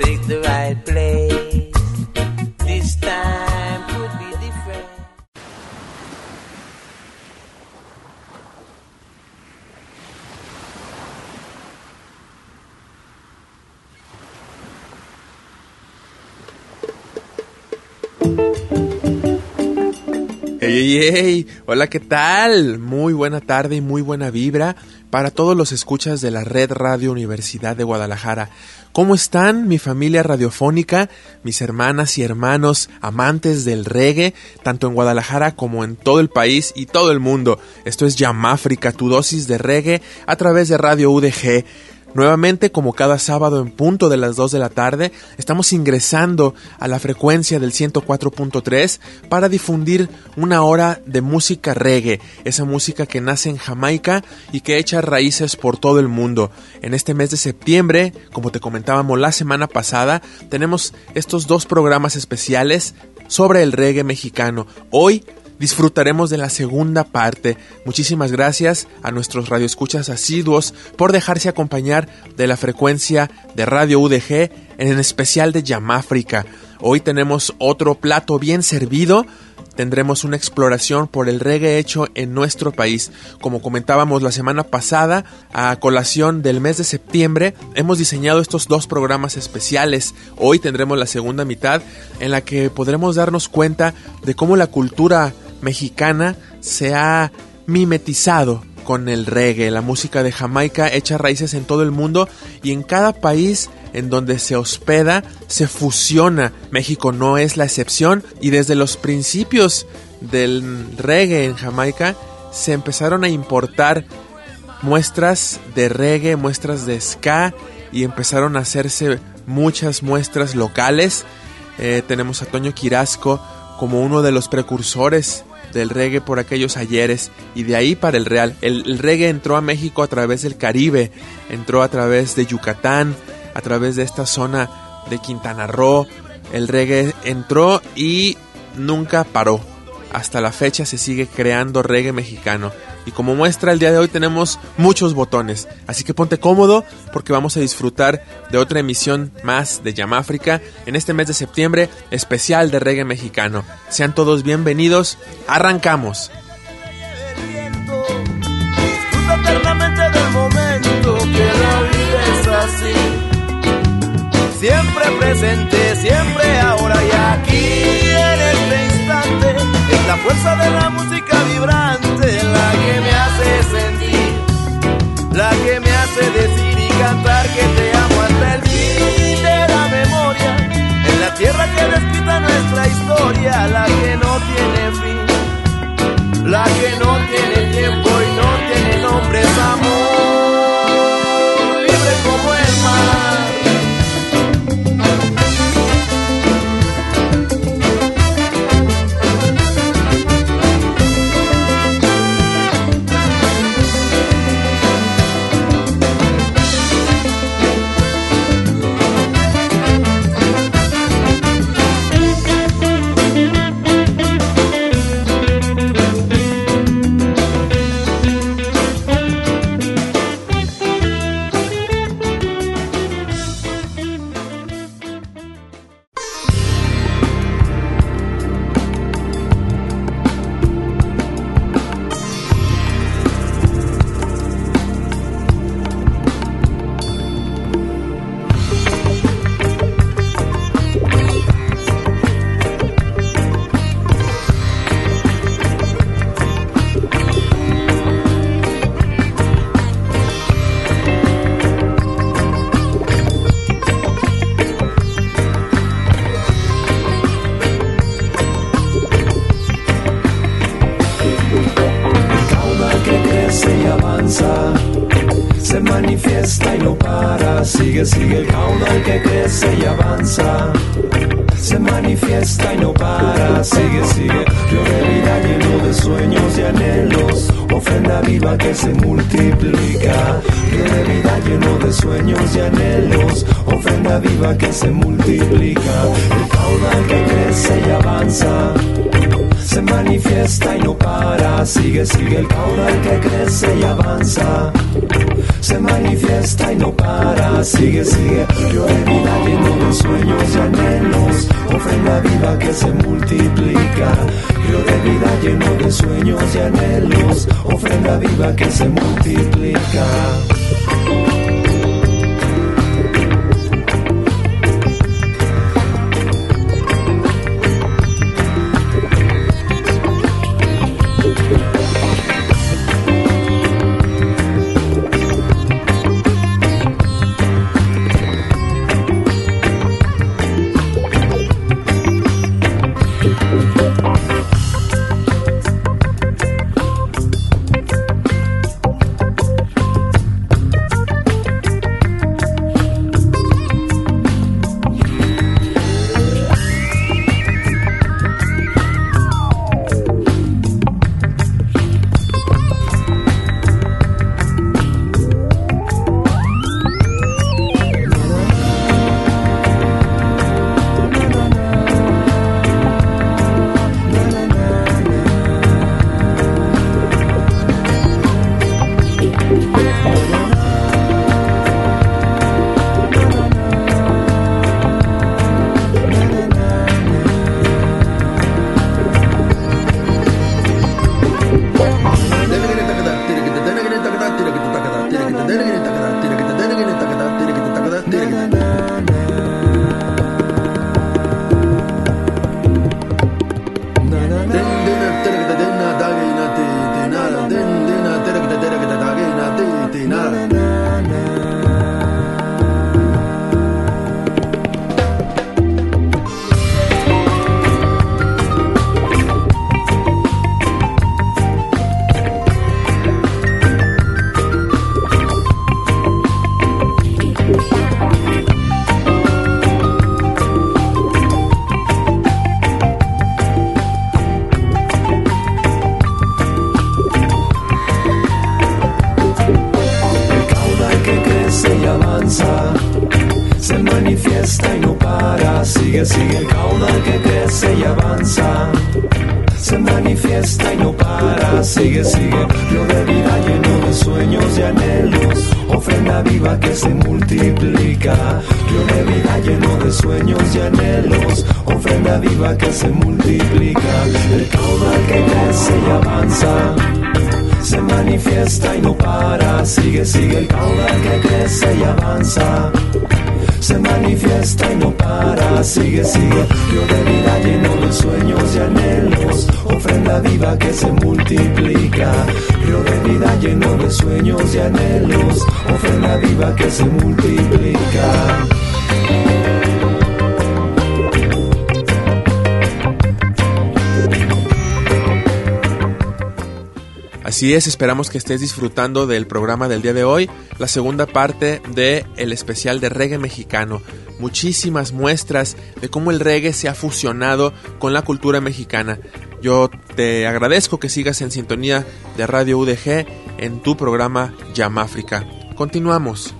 take the right place. This time could be different. Hey, hey, hey, hola, ¿qué tal? Muy buena tarde y muy buena vibra para todos los escuchas de la Red Radio Universidad de Guadalajara. ¿Cómo están mi familia radiofónica, mis hermanas y hermanos amantes del reggae, tanto en Guadalajara como en todo el país y todo el mundo? Esto es Yamáfrica, tu dosis de reggae a través de Radio UDG. Nuevamente, como cada sábado en punto de las 2 de la tarde, estamos ingresando a la frecuencia del 104.3 para difundir una hora de música reggae, esa música que nace en Jamaica y que echa raíces por todo el mundo. En este mes de septiembre, como te comentábamos la semana pasada, tenemos estos dos programas especiales sobre el reggae mexicano. Hoy disfrutaremos de la segunda parte. Muchísimas gracias a nuestros radioescuchas asiduos por dejarse acompañar de la frecuencia de Radio UDG, en especial de Yamáfrica. Hoy tenemos otro plato bien servido. Tendremos una exploración por el reggae hecho en nuestro país. Como comentábamos la semana pasada, a colación del mes de septiembre, hemos diseñado estos dos programas especiales. Hoy tendremos la segunda mitad en la que podremos darnos cuenta de cómo la cultura mexicana se ha mimetizado con el reggae, la música de Jamaica echa raíces en todo el mundo y en cada país en donde se hospeda se fusiona. México no es la excepción y desde los principios del reggae en Jamaica se empezaron a importar muestras de reggae, muestras de ska y empezaron a hacerse muchas muestras locales. Eh, tenemos a Toño Quirasco como uno de los precursores del reggae por aquellos ayeres y de ahí para el real. El, reggae entró a México a través del Caribe, entró a través de Yucatán, a través de esta zona de Quintana Roo. El reggae entró y nunca paró. Hasta la fecha se sigue creando reggae mexicano. Y como muestra el día de hoy tenemos muchos botones. Así que ponte cómodo porque vamos a disfrutar de otra emisión más de Yamáfrica en este mes de septiembre especial de reggae mexicano. Sean todos bienvenidos. Arrancamos. Siempre presente, siempre ahora y aquí Es la fuerza de la música vibrante la que me hace sentir, la que me hace decir y cantar que te amo hasta el fin de la memoria. En la tierra que descrita nuestra historia, la que no tiene fin, la que no tiene tiempo y no tiene nombre, es amor, manifiesta y no para, sigue, sigue el caudal que crece y avanza. Se manifiesta y no para, sigue, sigue, yo de vida lleno de sueños y anhelos, ofrenda viva que se multiplica. Yo de vida lleno de sueños y anhelos, ofrenda viva que se multiplica. Así es, esperamos que estés disfrutando del programa del día de hoy, la segunda parte de el especial de reggae mexicano. Muchísimas muestras de cómo el reggae se ha fusionado con la cultura mexicana. Yo te agradezco que sigas en sintonía de Radio UDG en tu programa África. Continuamos.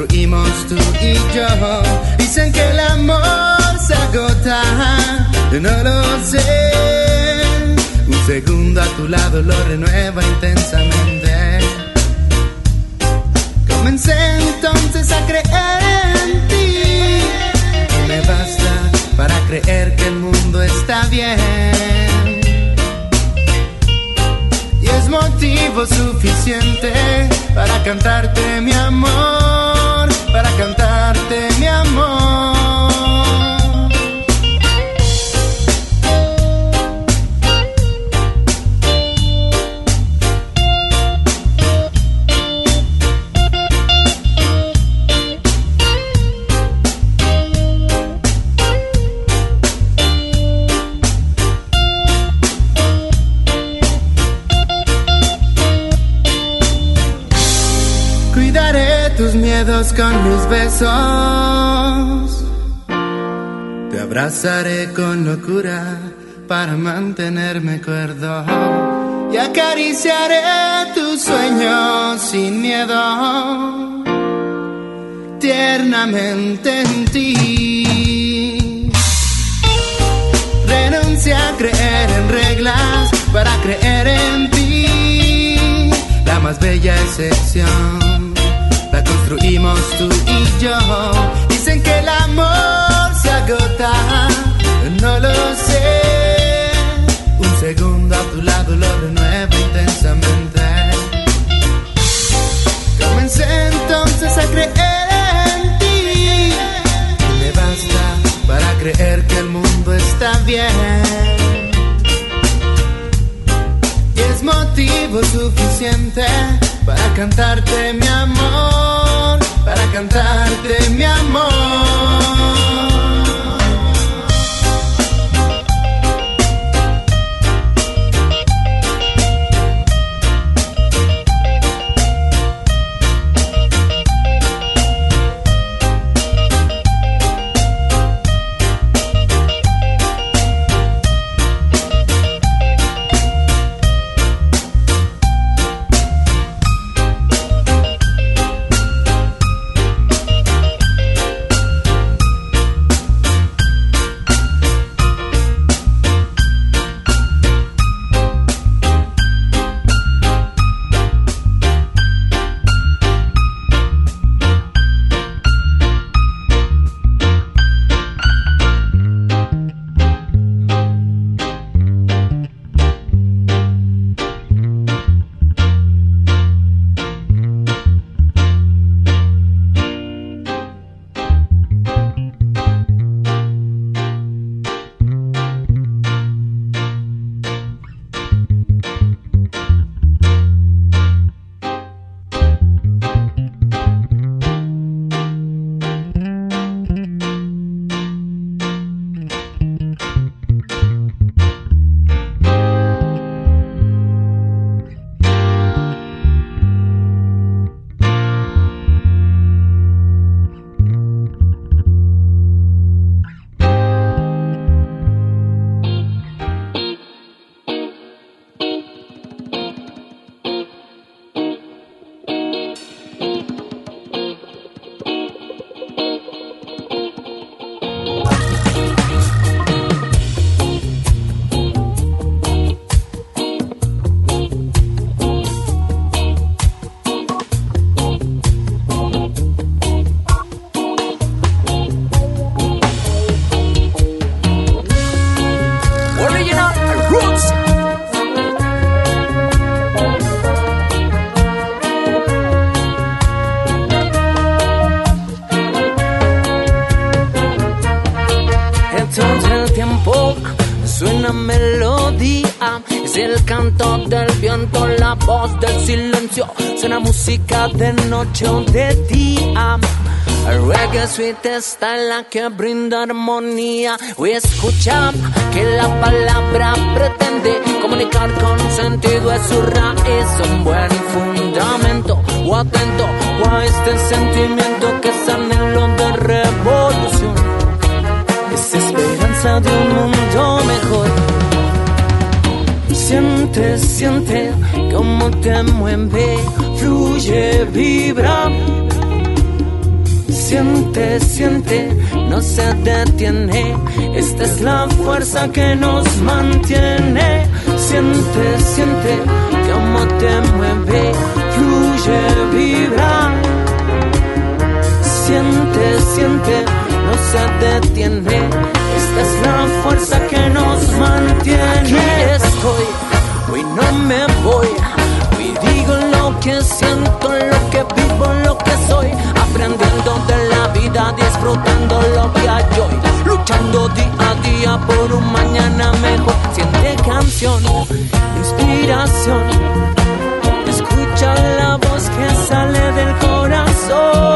Construimos tú y yo. Dicen que el amor se agota, yo no lo sé. Un segundo a tu lado lo renueva intensamente. Comencé entonces a creer en ti. Y me basta para creer que el mundo está bien. Y es motivo suficiente para cantarte mi amor, para cantarte mi amor. Con mis besos. Te abrazaré con locura para mantenerme cuerdo. Y acariciaré tus sueños sin miedo. Tiernamente en ti. Renuncia a creer en reglas para creer en ti. La más bella excepción construimos tú y yo. Dicen que el amor se agota, no lo sé. Un segundo a tu lado lo renueva intensamente. Comencé entonces a creer en ti. Y me basta para creer que el mundo está bien. Motivo suficiente para cantarte mi amor, para cantarte mi amor. Sweet está la que brinda armonía. Hoy escucha que la palabra pretende comunicar con sentido es su raíz, un buen fundamento. O atento a este sentimiento que es anhelo de revolución. Es esperanza de un mundo mejor. Siente, siente cómo te mueve, fluye, vibra Siente, siente, no se detiene. Esta es la fuerza que nos mantiene. Siente, siente, cómo te mueve, fluye, vibra. Siente, siente, no se detiene. Esta es la fuerza que nos mantiene. Aquí estoy, hoy no me voy. Hoy digo lo que siento, lo que vivo, lo que soy aprendiendo de la vida, disfrutando lo que hay hoy, luchando día a día por un mañana mejor. Siente canción, inspiración, escucha la voz que sale del corazón.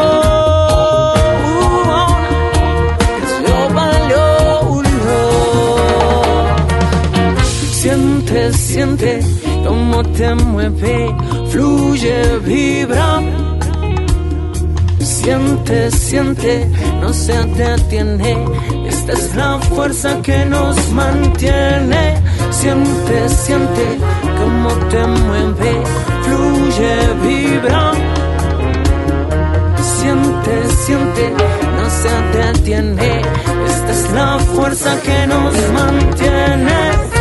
Siente, siente cómo te mueve, fluye, vibra Siente, siente, no se detiene. Esta es la fuerza que nos mantiene. Siente, siente, cómo te mueve, fluye, vibra. Siente, siente, no se detiene. Esta es la fuerza que nos mantiene.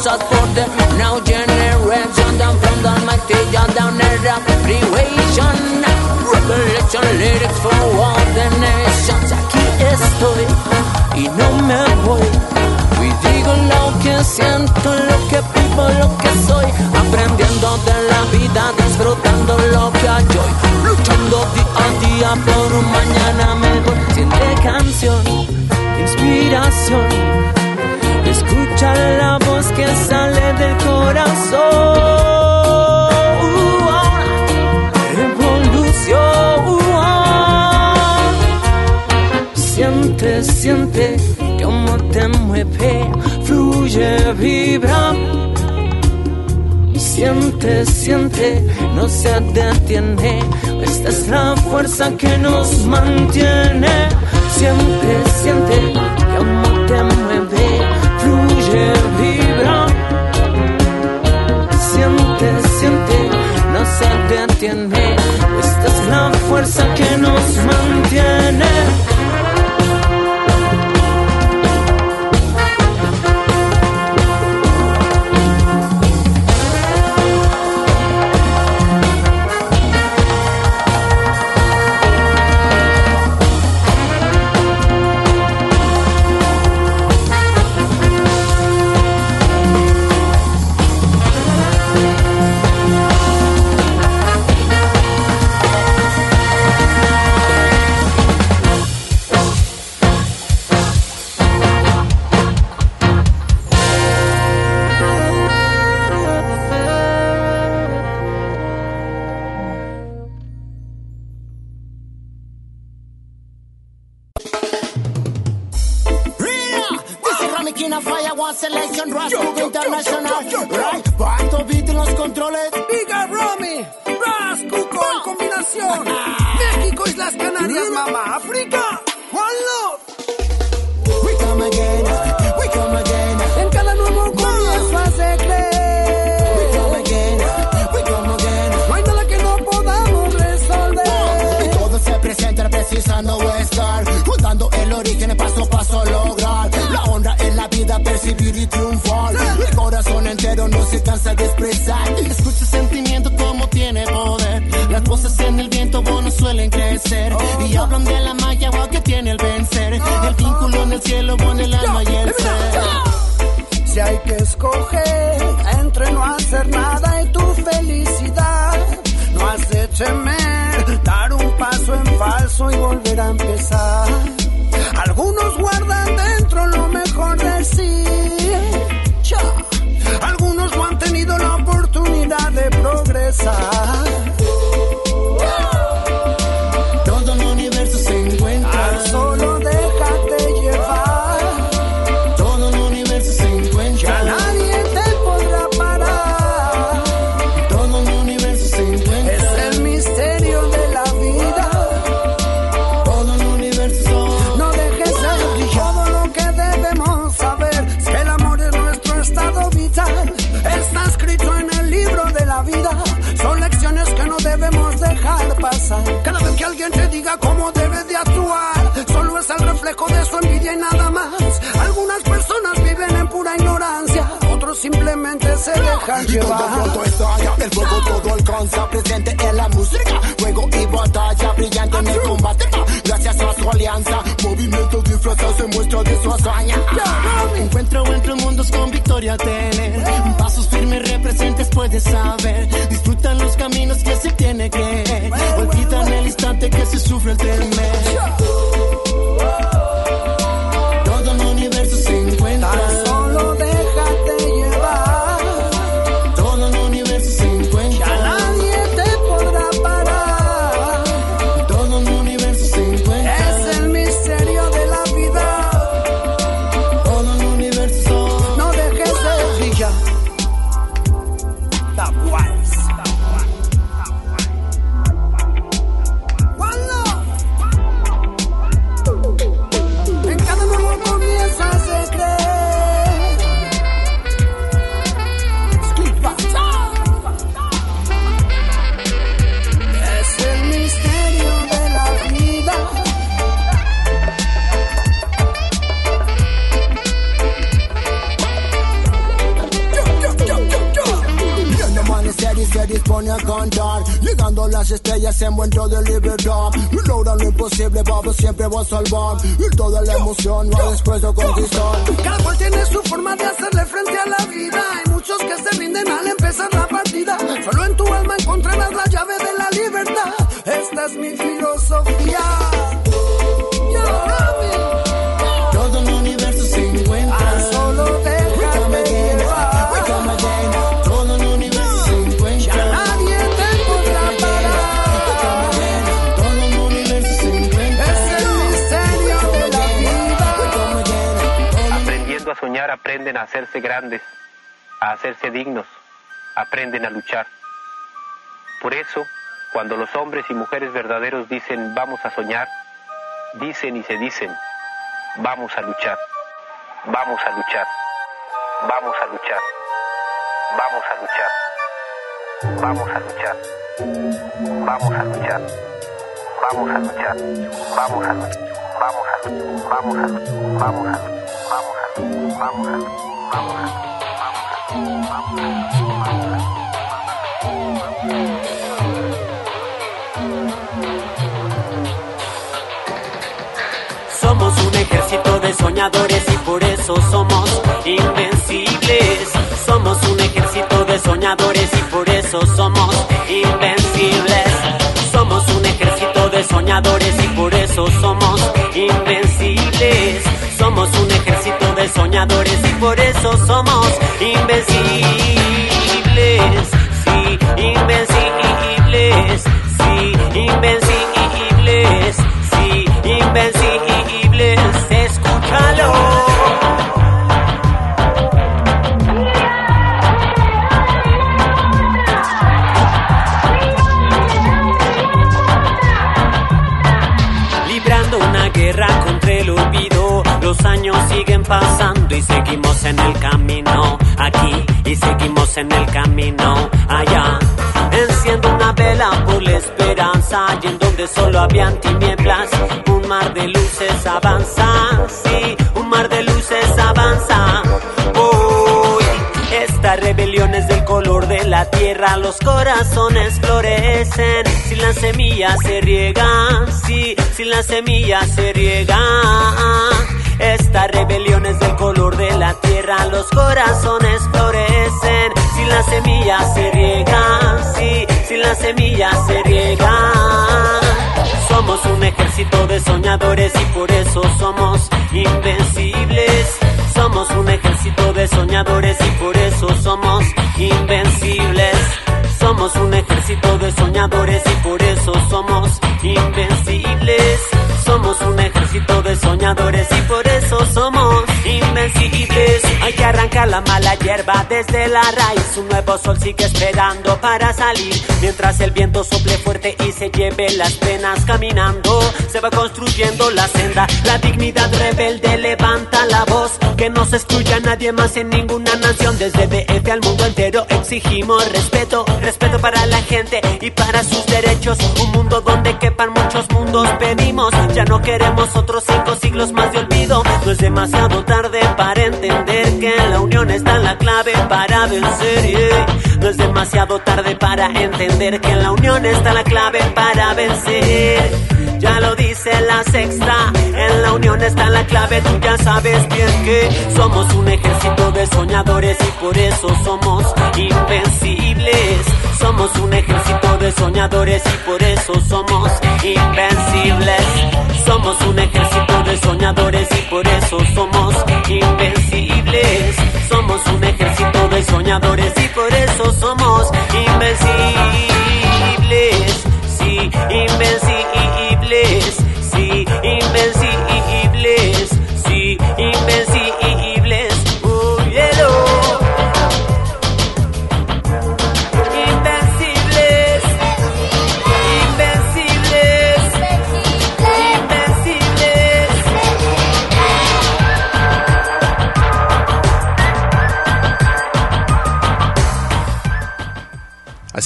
Message for the now generation down from the mighty down there creation revelation lyrics for all the nations. Aquí estoy y no me voy. Y digo lo que siento lo que vivo lo que soy. Aprendiendo de la vida disfrutando lo que hay hoy. Luchando día a día por un mañana mejor. Siente canción inspiración. Escucha la que sale del corazón. Revolución. Siente, siente cómo te mueve, fluye, vibra. Siente, siente, no se detiene. Esta es la fuerza que nos mantiene. Siente, siente cómo te mueve vibra. Siente, siente, no se detiene. Esta es la fuerza que nos mantiene. a selection, Ras International. Yo, yo, yo, beat los controles. Diga Romy, Ras Cuco en combinación. México, Islas Canarias, mamá, África. One love. We come again, we come again. En cada nuevo comienzo hace creer. We come again, we come again. No hay nada que no podamos resolver. Y todo se presenta precisando estar. Triunfar. El corazón entero no se cansa de expresar. Escucha sentimiento como tiene poder. Las voces en el viento bueno suelen crecer. Y hablan de la magia que tiene el vencer. El vínculo en el cielo pone el alma y el ser. Si hay que escoger entre no hacer nada y tu felicidad, no hace temer dar un paso en falso y volver a empezar. Algunos guardan conversar. Simplemente se dejan Y todo llevar. pronto estalla, el fuego todo alcanza, presente en la música, juego y batalla, brillante en el combate, gracias a su alianza, movimientos disfrazados se muestra de su hazaña. Encuentro entre mundos con victoria tener. Pasos firmes representes puedes saber. Disfrutan los caminos que se tiene que. Olvidan el instante que se sufre el temer. Libertad. Y logra lo imposible, Pablo siempre va a salvar. Y toda la emoción va después de conquistar. Cada cual tiene su forma de hacerle frente a la vida. Hay muchos que se rinden al empezar la partida. Solo en tu alma encontrarás la llave de la libertad. Esta es mi filosofía. Aprenden a hacerse grandes, a hacerse dignos, aprenden a luchar. Por eso, cuando los hombres y mujeres verdaderos dicen vamos a soñar, dicen y se dicen vamos a luchar, vamos a luchar, vamos a luchar, vamos a luchar, vamos a luchar, vamos a luchar, vamos a luchar, vamos a luchar, vamos a luchar, vamos a luchar, vamos a luchar, Somos un ejército de soñadores y por eso somos invencibles. Somos un ejército de soñadores y por eso somos invencibles. Somos un ejército de soñadores y por eso somos invencibles. Somos un ejército soñadores y por eso somos invencibles. Sí, invencibles. Sí, invencibles. Sí, invencibles. Escúchalo. los años siguen pasando y seguimos en el camino, aquí y seguimos en el camino, allá. Enciendo una vela por la esperanza y en donde solo habían tinieblas, un mar de luces avanza, sí, un mar de luces avanza. Hoy esta rebelión es del color de la tierra, los corazones florecen, si la semilla se riega, sí, si la semilla se riega. Esta rebelión es del color de la tierra, los corazones florecen. Si la semilla se riega, sí, si la semilla se riega. Somos un ejército de soñadores y por eso somos invencibles. Somos un ejército de soñadores y por eso somos invencibles. Somos un ejército de soñadores y por eso somos invencibles. Somos un ejército de soñadores y por eso somos invencibles. Hay que arrancar la mala hierba desde la raíz. Un nuevo sol sigue esperando para salir. Mientras el viento sople fuerte y se lleve las penas caminando, se va construyendo la senda. La dignidad rebelde levanta la voz. Que no se excluya nadie más en ninguna nación. Desde DF al mundo entero exigimos. Respeto para la gente y para sus derechos. Un mundo donde quepan muchos mundos pedimos. Ya no queremos otros cinco siglos más de olvido. No es demasiado tarde para entender que la unión está en la clave para vencer. yeah. No es demasiado tarde para entender que en la unión está la clave para vencer. Ya lo dice la sexta, en la unión está la clave, tú ya sabes bien que somos un ejército de soñadores y por eso somos invencibles. Somos un ejército de soñadores y por eso somos invencibles. Somos un ejército de soñadores y por eso somos invencibles. Somos un ejército de soñadores y por eso somos invencibles. Sí, invencibles.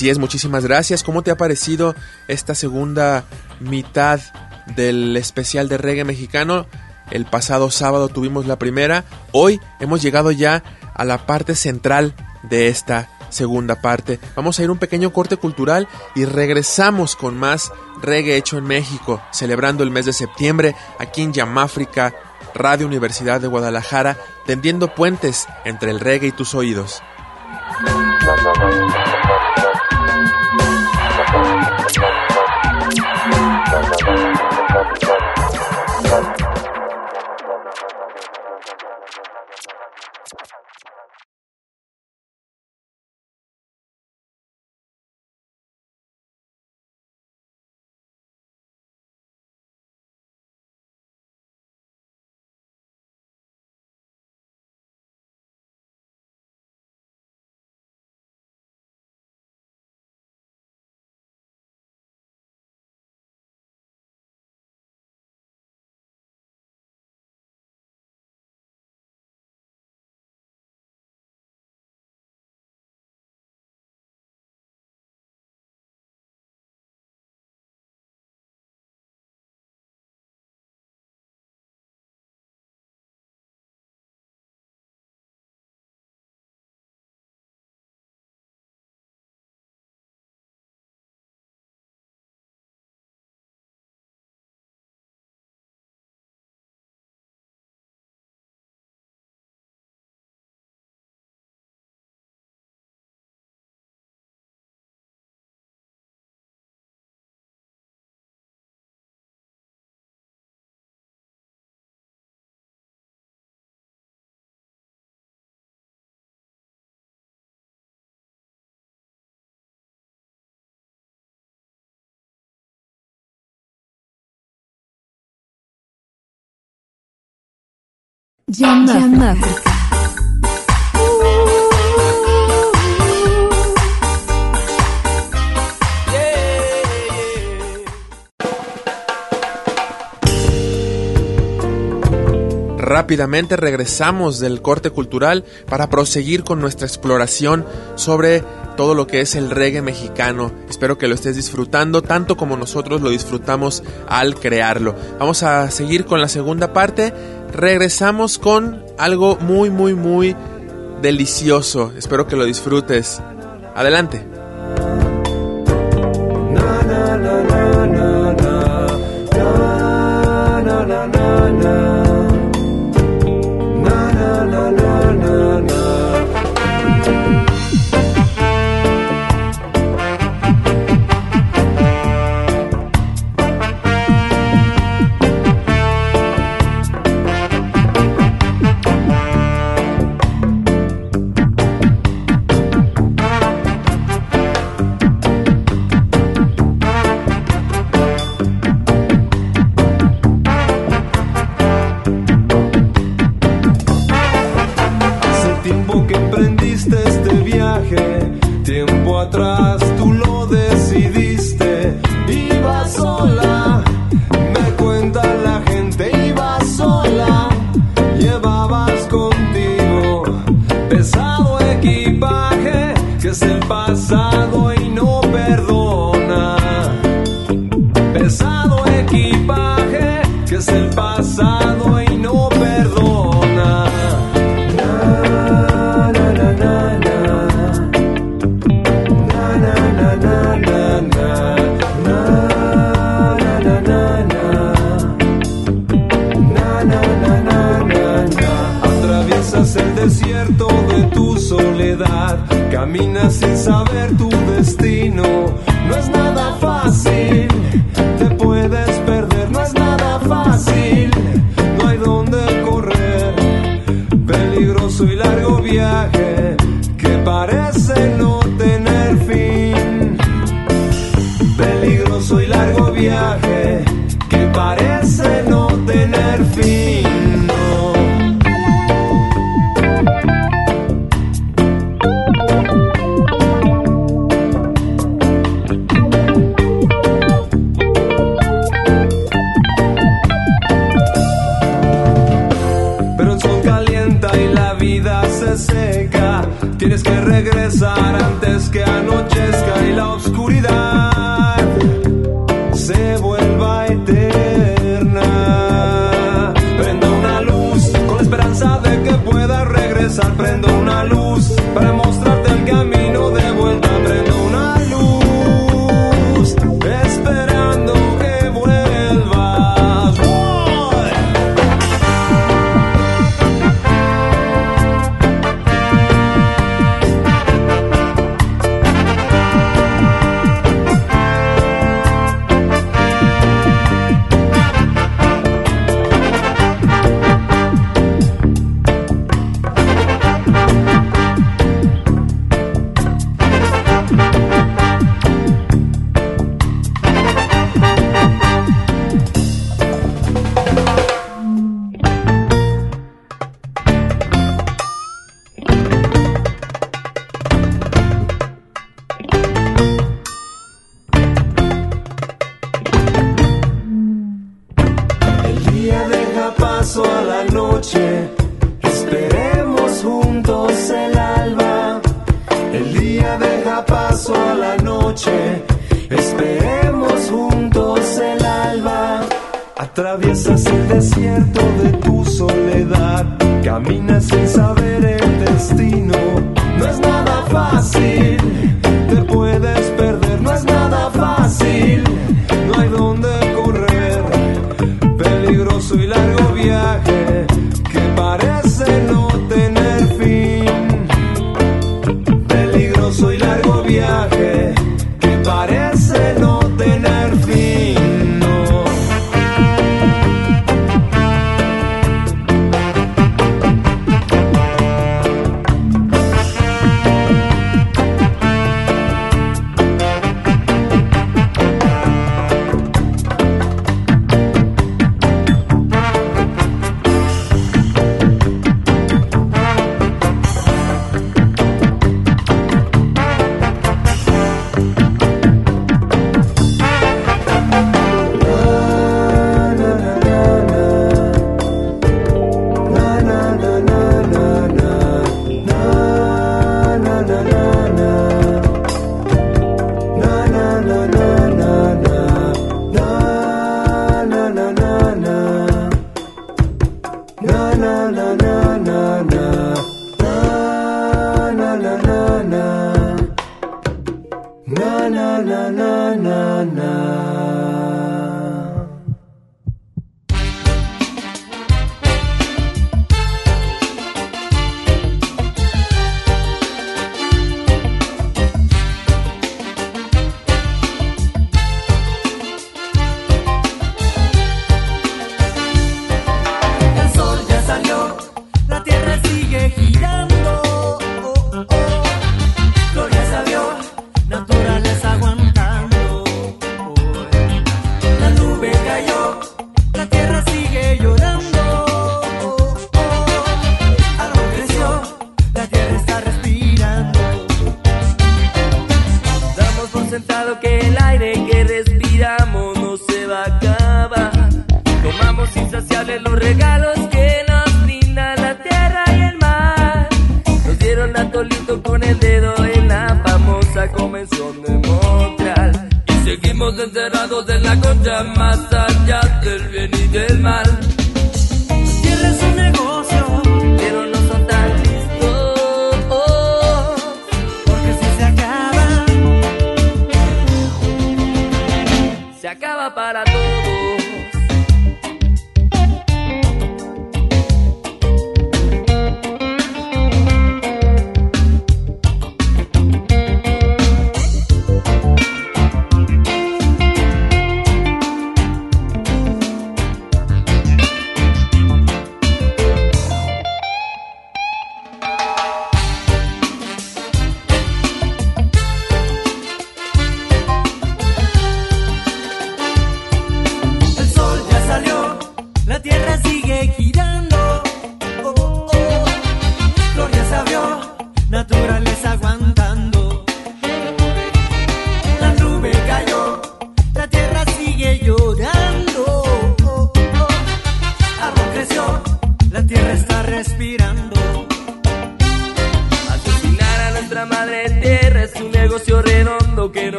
Así es, muchísimas gracias. ¿Cómo te ha parecido esta segunda mitad del especial de reggae mexicano? El pasado sábado tuvimos la primera. Hoy hemos llegado ya a la parte central de esta segunda parte. Vamos a ir un pequeño corte cultural y regresamos con más reggae hecho en México, celebrando el mes de septiembre aquí en Yamáfrica, Radio Universidad de Guadalajara, tendiendo puentes entre el reggae y tus oídos. Llama. Rápidamente regresamos del corte cultural para proseguir con nuestra exploración sobre todo lo que es el reggae mexicano. Espero que lo estés disfrutando tanto como nosotros lo disfrutamos al crearlo. Vamos a seguir con la segunda parte. Regresamos con algo muy muy muy delicioso. Espero que lo disfrutes. Adelante.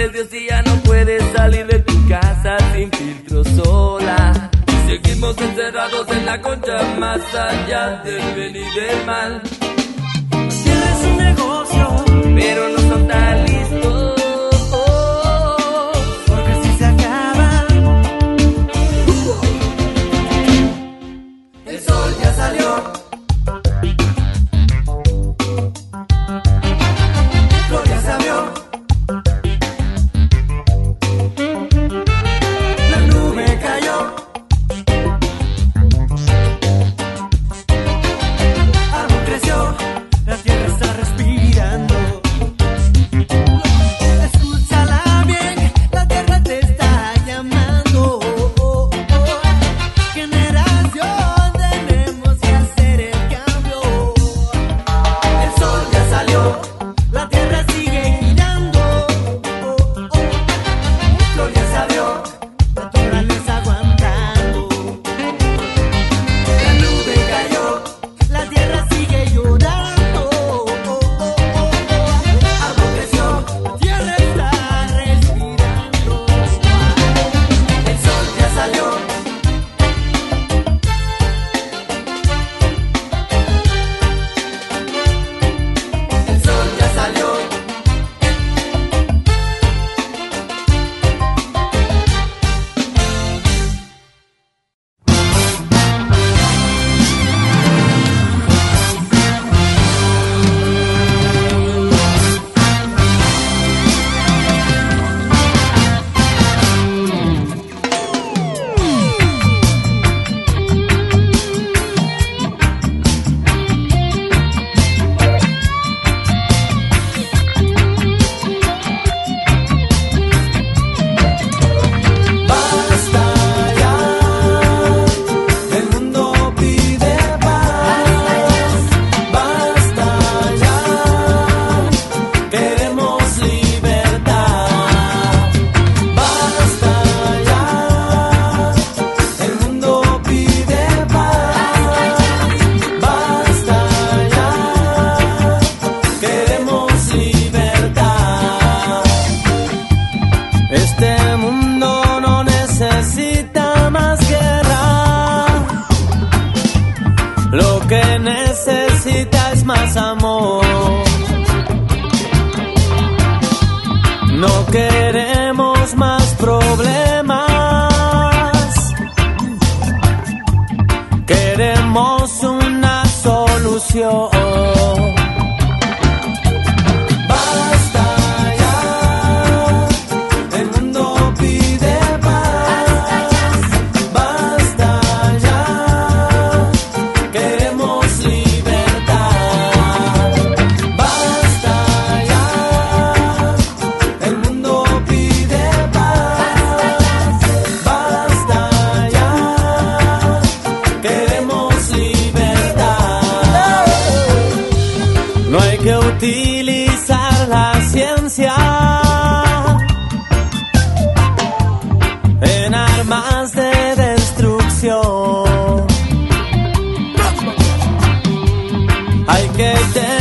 eres Dios y ya no puedes salir de tu casa sin filtro sola. Seguimos encerrados en la concha más allá del bien y del mal. Tienes un negocio, pero no son tan listos. Hay que tener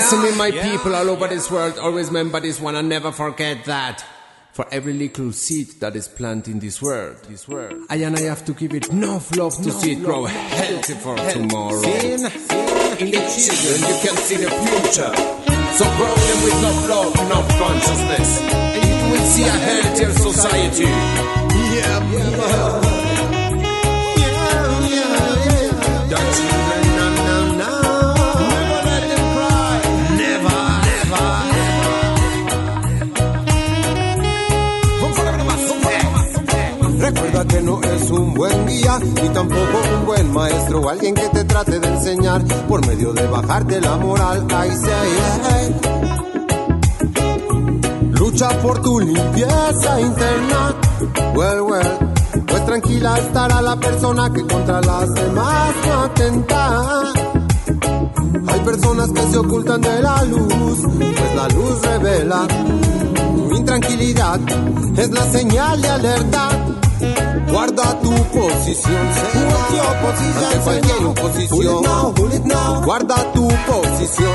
listen me, my yeah. people all over this world. Always remember this one and never forget that. For every little seed that is planted in this world, this world, I and I have to give it enough love to see it grow healthy for tomorrow. Sin, in the children, you can see the future. So grow them with enough love, enough consciousness, and you will see a healthier society. Yeah, yeah. Buen guía ni tampoco un buen maestro, alguien que te trate de enseñar por medio de bajarte la moral. Lucha por tu limpieza interna. Well, well, pues tranquila estará la persona que contra las demás no atenta. Hay personas que se ocultan de la luz, pues la luz revela tu intranquilidad, es la señal de alerta. Guarda tu posición, ante cualquier imposición. Guarda tu posición,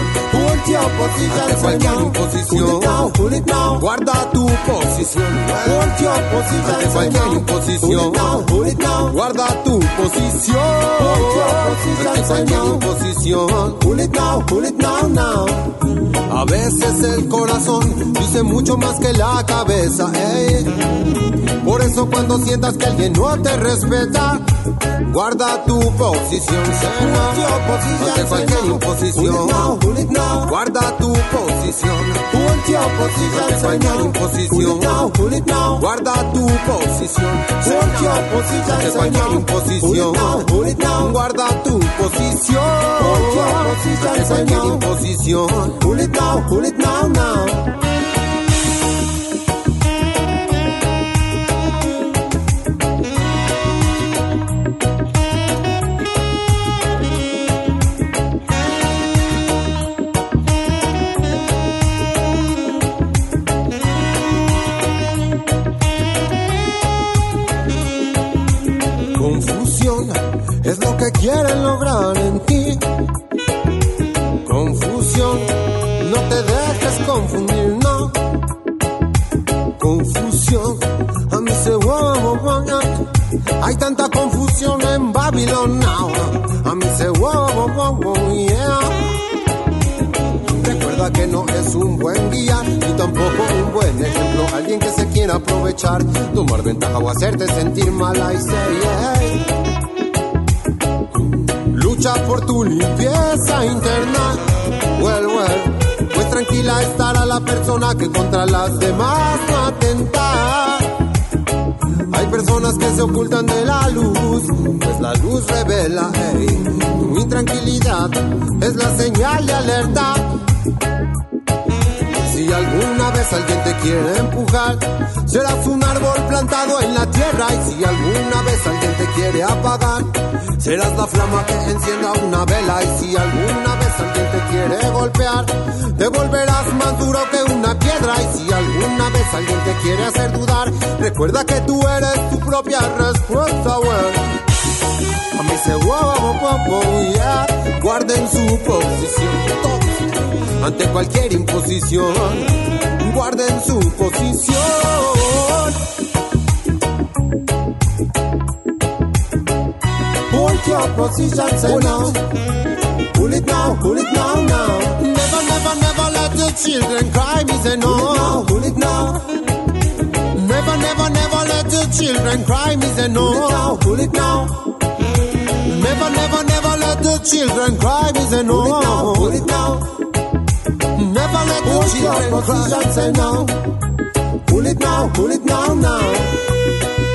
ante cualquier imposición. Guarda tu posición, ante cualquier imposición. Guarda tu posición, ante cualquier imposición. Pull it now, pull it now, now. A veces el corazón dice mucho más que la cabeza, ey. Por eso cuando sientas que alguien no te respeta, guarda tu posición, ante cualquier imposición. Guarda tu posición, ante cualquier imposición. Guarda tu posición, ante cualquier imposición. Guarda tu posición, ante cualquier imposición. Pull it now, pull it now. Aprovechar, tomar ventaja o hacerte sentir mal. I say. Lucha por tu limpieza interna. Well, well. Pues tranquila estará la persona que contra las demás no atenta. Hay personas que se ocultan de la luz, pues la luz revela, hey, tu intranquilidad es la señal de alerta. Si alguna vez alguien te quiere empujar, serás un árbol plantado en la tierra. Y si alguna vez alguien te quiere apagar, serás la flama que encienda una vela. Y si alguna vez alguien te quiere golpear, te volverás más duro que una piedra. Y si alguna vez alguien te quiere hacer dudar, recuerda que tú eres tu propia respuesta. A mí se wow, yeah. Guarden su posición ante cualquier imposición. Guarden su posición. Hold your position, say now. Pull it now, pull it now, now. Never, never, never let the children cry. Me say no. Pull it now, pull it now. Never, never, never let the children cry. Me say no. Pull it now, pull it now. Never, never, never let the children cry. Me say no. Pull it now, pull it now. Never let the children cry. Say no. Pull it now, pull it now, now.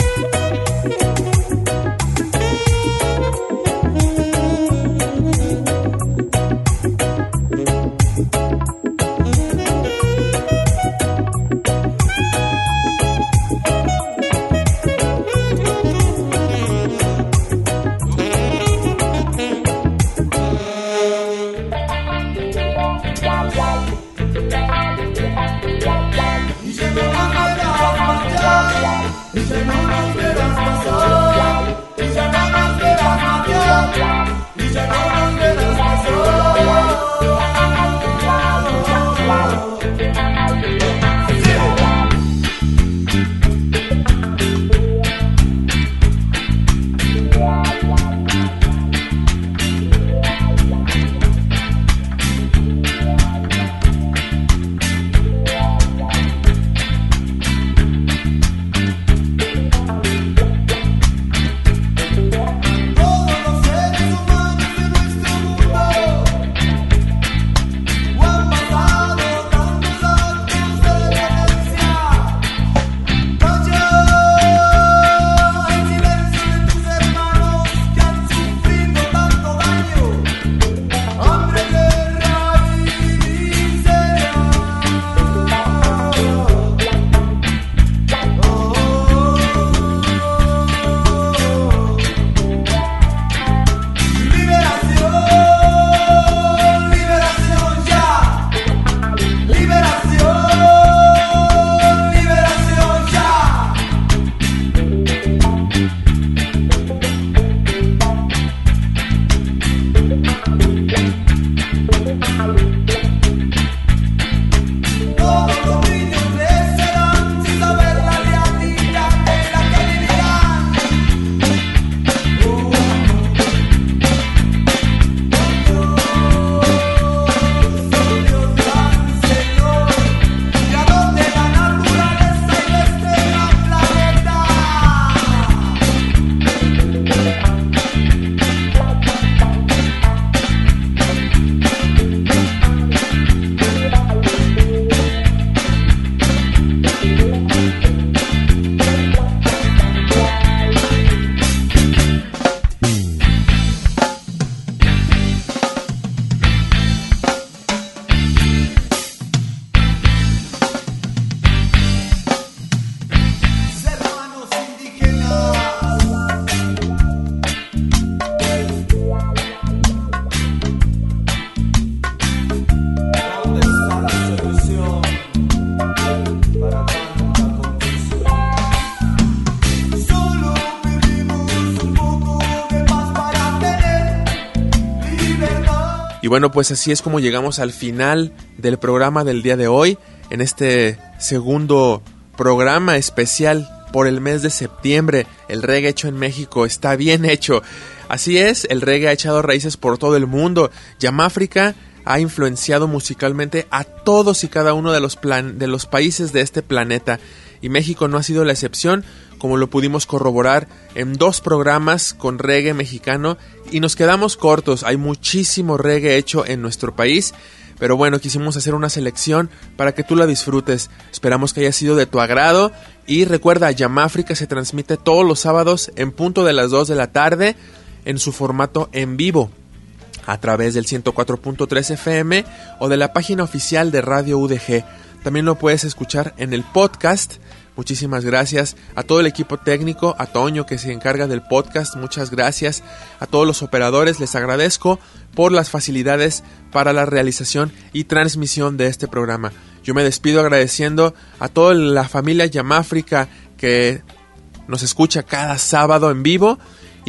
Bueno, pues así es como llegamos al final del programa del día de hoy, en este segundo programa especial por el mes de septiembre. El reggae hecho en México está bien hecho. Así es, el reggae ha echado raíces por todo el mundo. Yamáfrica ha influenciado musicalmente a todos y cada uno de los, de los países de este planeta. Y México no ha sido la excepción, como lo pudimos corroborar en dos programas con reggae mexicano y nos quedamos cortos. Hay muchísimo reggae hecho en nuestro país. Pero bueno, quisimos hacer una selección para que tú la disfrutes. Esperamos que haya sido de tu agrado. Y recuerda, Yamáfrica se transmite todos los sábados en punto de las 2 de la tarde en su formato en vivo a través del 104.3 FM o de la página oficial de Radio UDG. También lo puedes escuchar en el podcast. Muchísimas gracias a todo el equipo técnico, a Toño que se encarga del podcast, muchas gracias a todos los operadores, les agradezco por las facilidades para la realización y transmisión de este programa. Yo me despido agradeciendo a toda la familia Yamáfrica que nos escucha cada sábado en vivo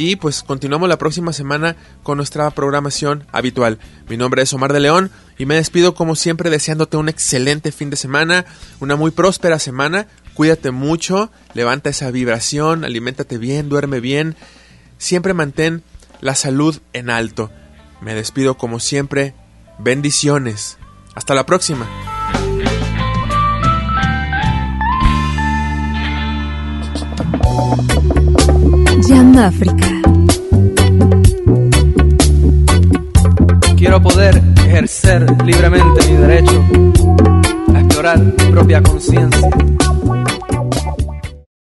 y pues continuamos la próxima semana con nuestra programación habitual. Mi nombre es Omar de León y me despido como siempre deseándote un excelente fin de semana, una muy próspera semana. Cuídate mucho, levanta esa vibración, aliméntate bien, duerme bien. Siempre mantén la salud en alto. Me despido como siempre. Bendiciones. Hasta la próxima. Yamáfrica. Quiero poder ejercer libremente mi derecho a explorar mi propia conciencia